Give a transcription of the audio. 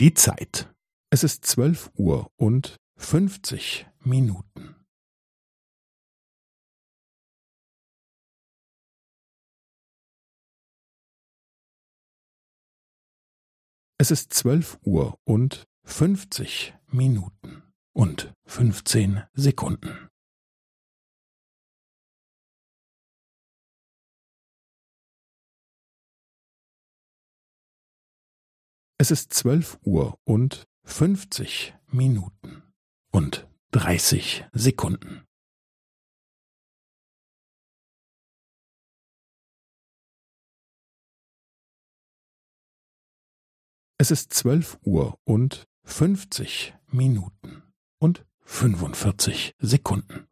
Die Zeit. Es ist zwölf Uhr und fünfzig Minuten. Es ist zwölf Uhr und fünfzig Minuten und fünfzehn Sekunden. Es ist zwölf Uhr und fünfzig Minuten und dreißig Sekunden. Es ist zwölf Uhr und fünfzig Minuten und fünfundvierzig Sekunden.